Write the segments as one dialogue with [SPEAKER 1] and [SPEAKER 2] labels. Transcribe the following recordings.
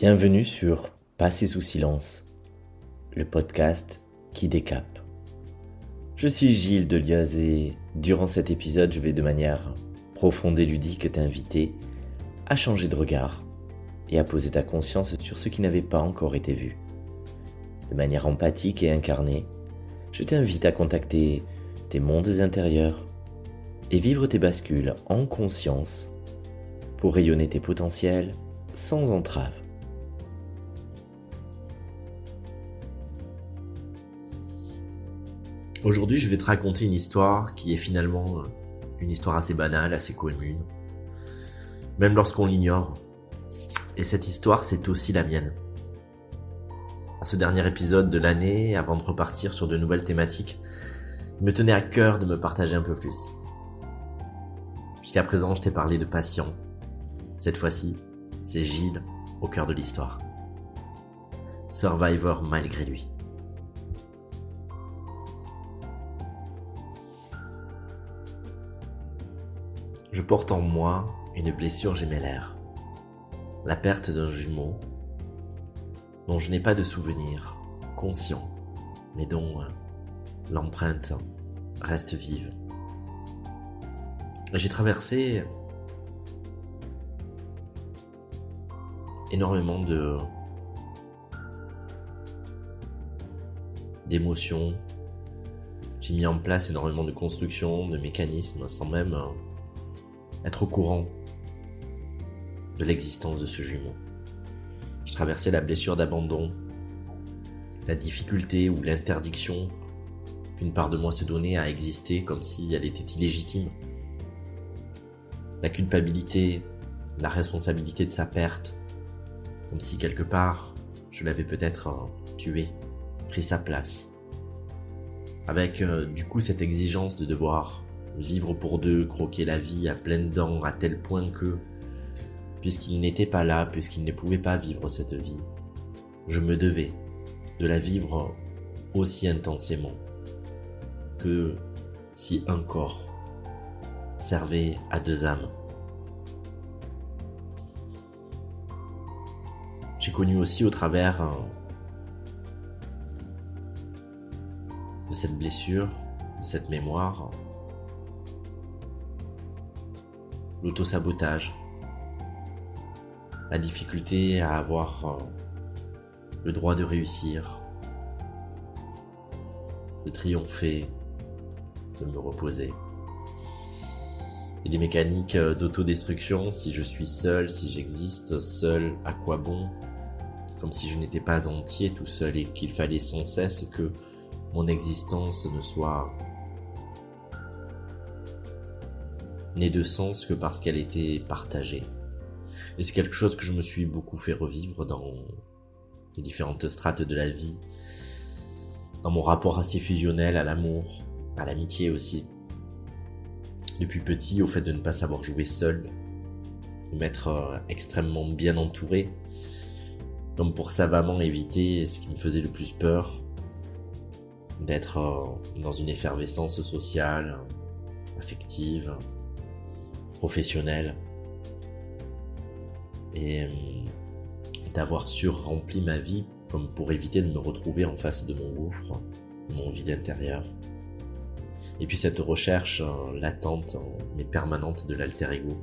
[SPEAKER 1] Bienvenue sur Passer sous silence, le podcast qui décape. Je suis Gilles Delioz et durant cet épisode, je vais de manière profonde et ludique t'inviter à changer de regard et à poser ta conscience sur ce qui n'avait pas encore été vu. De manière empathique et incarnée, je t'invite à contacter tes mondes intérieurs et vivre tes bascules en conscience pour rayonner tes potentiels sans entrave. Aujourd'hui, je vais te raconter une histoire qui est finalement une histoire assez banale, assez commune, même lorsqu'on l'ignore. Et cette histoire, c'est aussi la mienne. Ce dernier épisode de l'année, avant de repartir sur de nouvelles thématiques, il me tenait à cœur de me partager un peu plus. Jusqu'à présent, je t'ai parlé de passion. Cette fois-ci, c'est Gilles au cœur de l'histoire. Survivor malgré lui. Je porte en moi une blessure gémellaire, la perte d'un jumeau dont je n'ai pas de souvenir conscient, mais dont l'empreinte reste vive. J'ai traversé énormément de d'émotions. J'ai mis en place énormément de constructions, de mécanismes sans même euh, être au courant de l'existence de ce jumeau. Je traversais la blessure d'abandon, la difficulté ou l'interdiction qu'une part de moi se donnait à exister comme si elle était illégitime. La culpabilité, la responsabilité de sa perte, comme si quelque part je l'avais peut-être euh, tué, pris sa place. Avec euh, du coup cette exigence de devoir vivre pour deux, croquer la vie à pleines dents à tel point que, puisqu'il n'était pas là, puisqu'il ne pouvait pas vivre cette vie, je me devais de la vivre aussi intensément que si un corps servait à deux âmes. J'ai connu aussi au travers euh, de cette blessure, de cette mémoire, l'auto-sabotage, la difficulté à avoir euh, le droit de réussir, de triompher, de me reposer. Et des mécaniques euh, d'autodestruction, si je suis seul, si j'existe seul, à quoi bon? Comme si je n'étais pas entier tout seul et qu'il fallait sans cesse que mon existence ne soit née de sens que parce qu'elle était partagée. Et c'est quelque chose que je me suis beaucoup fait revivre dans les différentes strates de la vie, dans mon rapport assez fusionnel à l'amour, à l'amitié aussi. Depuis petit, au fait de ne pas savoir jouer seul, de m'être euh, extrêmement bien entouré, comme pour savamment éviter ce qui me faisait le plus peur, d'être euh, dans une effervescence sociale, affective, professionnelle, et euh, d'avoir surrempli ma vie comme pour éviter de me retrouver en face de mon gouffre, mon vide intérieur. Et puis cette recherche euh, latente mais permanente de l'alter ego,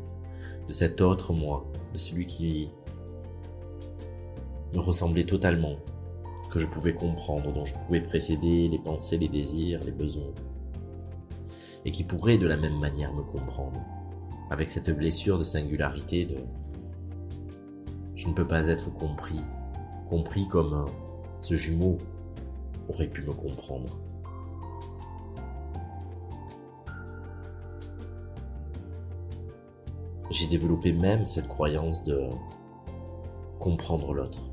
[SPEAKER 1] de cet autre moi, de celui qui me ressemblait totalement, que je pouvais comprendre, dont je pouvais précéder les pensées, les désirs, les besoins, et qui pourrait de la même manière me comprendre, avec cette blessure de singularité de je ne peux pas être compris, compris comme ce jumeau aurait pu me comprendre. J'ai développé même cette croyance de comprendre l'autre.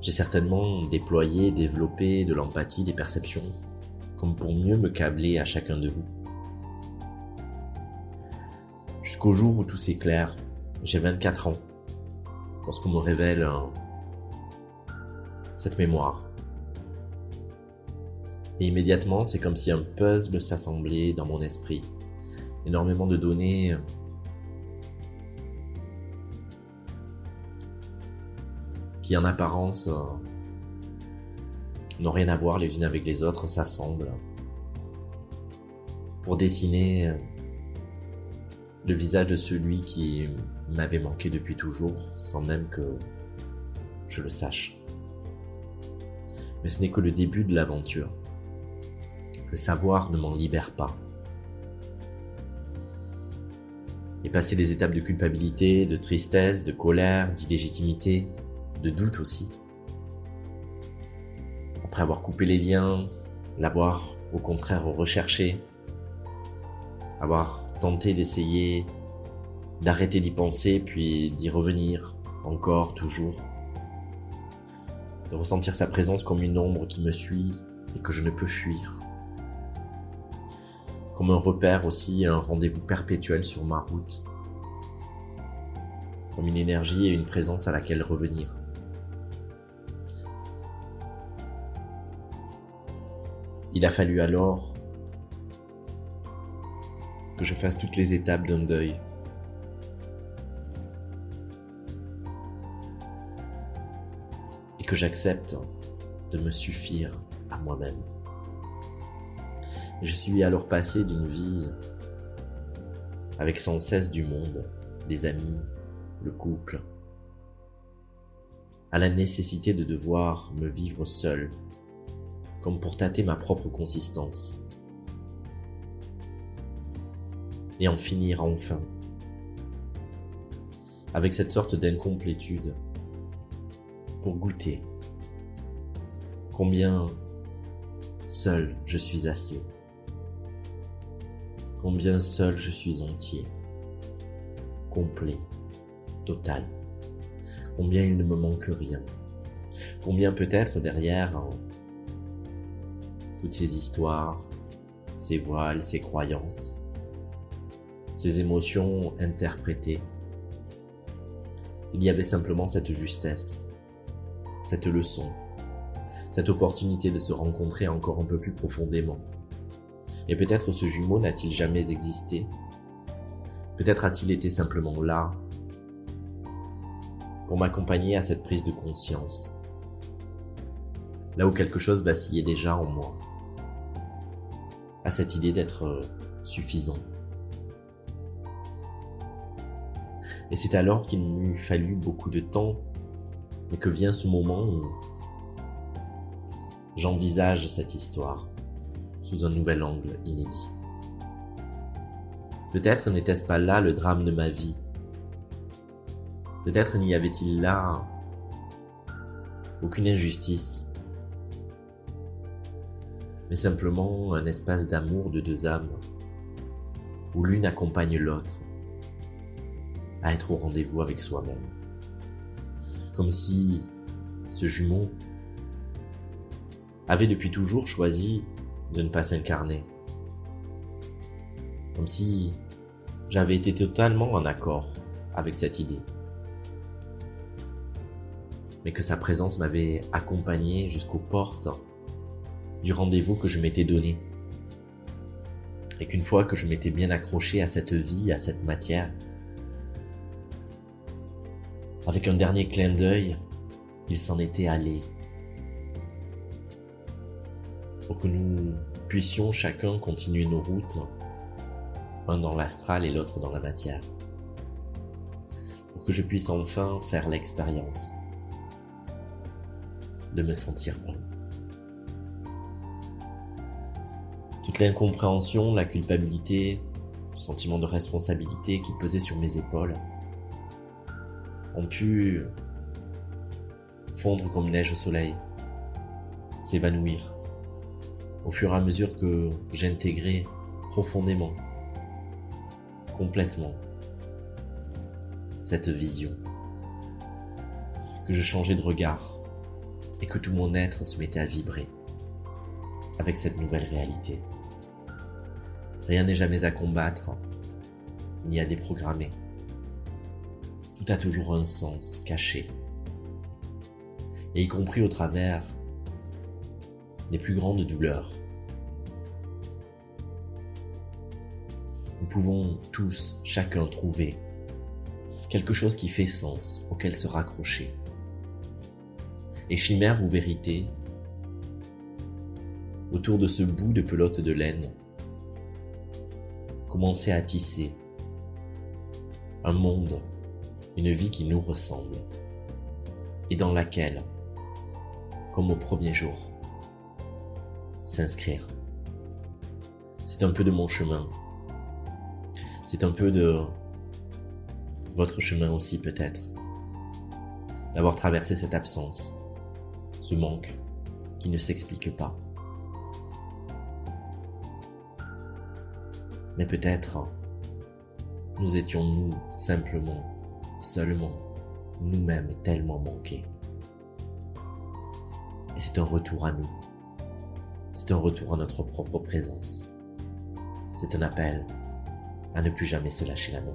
[SPEAKER 1] J'ai certainement déployé, développé de l'empathie, des perceptions, comme pour mieux me câbler à chacun de vous. Jusqu'au jour où tout s'éclaire, j'ai 24 ans, lorsqu'on me révèle cette mémoire. Et immédiatement, c'est comme si un puzzle s'assemblait dans mon esprit. Énormément de données qui en apparence euh, n'ont rien à voir les unes avec les autres, s'assemblent pour dessiner euh, le visage de celui qui m'avait manqué depuis toujours sans même que je le sache. Mais ce n'est que le début de l'aventure. Le savoir ne m'en libère pas. Et passer les étapes de culpabilité, de tristesse, de colère, d'illégitimité, de doute aussi. Après avoir coupé les liens, l'avoir au contraire recherché, avoir tenté d'essayer d'arrêter d'y penser puis d'y revenir encore, toujours, de ressentir sa présence comme une ombre qui me suit et que je ne peux fuir, comme un repère aussi, un rendez-vous perpétuel sur ma route, comme une énergie et une présence à laquelle revenir. Il a fallu alors que je fasse toutes les étapes d'un deuil. Et que j'accepte de me suffire à moi-même. Je suis alors passé d'une vie avec sans cesse du monde, des amis, le couple, à la nécessité de devoir me vivre seul comme pour tâter ma propre consistance. Et en finir enfin. Avec cette sorte d'incomplétude. Pour goûter. Combien seul je suis assez, combien seul je suis entier, complet, total, combien il ne me manque rien, combien peut-être derrière toutes ces histoires, ces voiles, ces croyances, ces émotions interprétées. Il y avait simplement cette justesse, cette leçon, cette opportunité de se rencontrer encore un peu plus profondément. Et peut-être ce jumeau n'a-t-il jamais existé? Peut-être a-t-il été simplement là pour m'accompagner à cette prise de conscience, là où quelque chose vacillait déjà en moi à cette idée d'être suffisant. Et c'est alors qu'il m'eut fallu beaucoup de temps et que vient ce moment où j'envisage cette histoire sous un nouvel angle inédit? Peut-être n'était-ce pas là le drame de ma vie. Peut-être n'y avait-il là aucune injustice, mais simplement un espace d'amour de deux âmes, où l'une accompagne l'autre à être au rendez-vous avec soi-même. Comme si ce jumeau avait depuis toujours choisi de ne pas s'incarner. Comme si j'avais été totalement en accord avec cette idée. Mais que sa présence m'avait accompagné jusqu'aux portes du rendez-vous que je m'étais donné. Et qu'une fois que je m'étais bien accroché à cette vie, à cette matière, avec un dernier clin d'œil, il s'en était allé. Pour que nous puissions chacun continuer nos routes, un dans l'astral et l'autre dans la matière. Pour que je puisse enfin faire l'expérience de me sentir bon. Toute l'incompréhension, la culpabilité, le sentiment de responsabilité qui pesait sur mes épaules ont pu fondre comme neige au soleil, s'évanouir au fur et à mesure que j'intégrais profondément, complètement cette vision, que je changeais de regard et que tout mon être se mettait à vibrer avec cette nouvelle réalité. Rien n'est jamais à combattre, ni à déprogrammer. A toujours un sens caché, et y compris au travers des plus grandes douleurs. Nous pouvons tous, chacun, trouver quelque chose qui fait sens, auquel se raccrocher. et chimère ou vérité, autour de ce bout de pelote de laine, commencer à tisser un monde, une vie qui nous ressemble et dans laquelle, comme au premier jour, s'inscrire. C'est un peu de mon chemin. C'est un peu de votre chemin aussi peut-être. D'avoir traversé cette absence, ce manque qui ne s'explique pas. Mais peut-être nous étions nous simplement, seulement, nous-mêmes tellement manqués. Et c'est un retour à nous. C'est un retour à notre propre présence. C'est un appel à ne plus jamais se lâcher la main.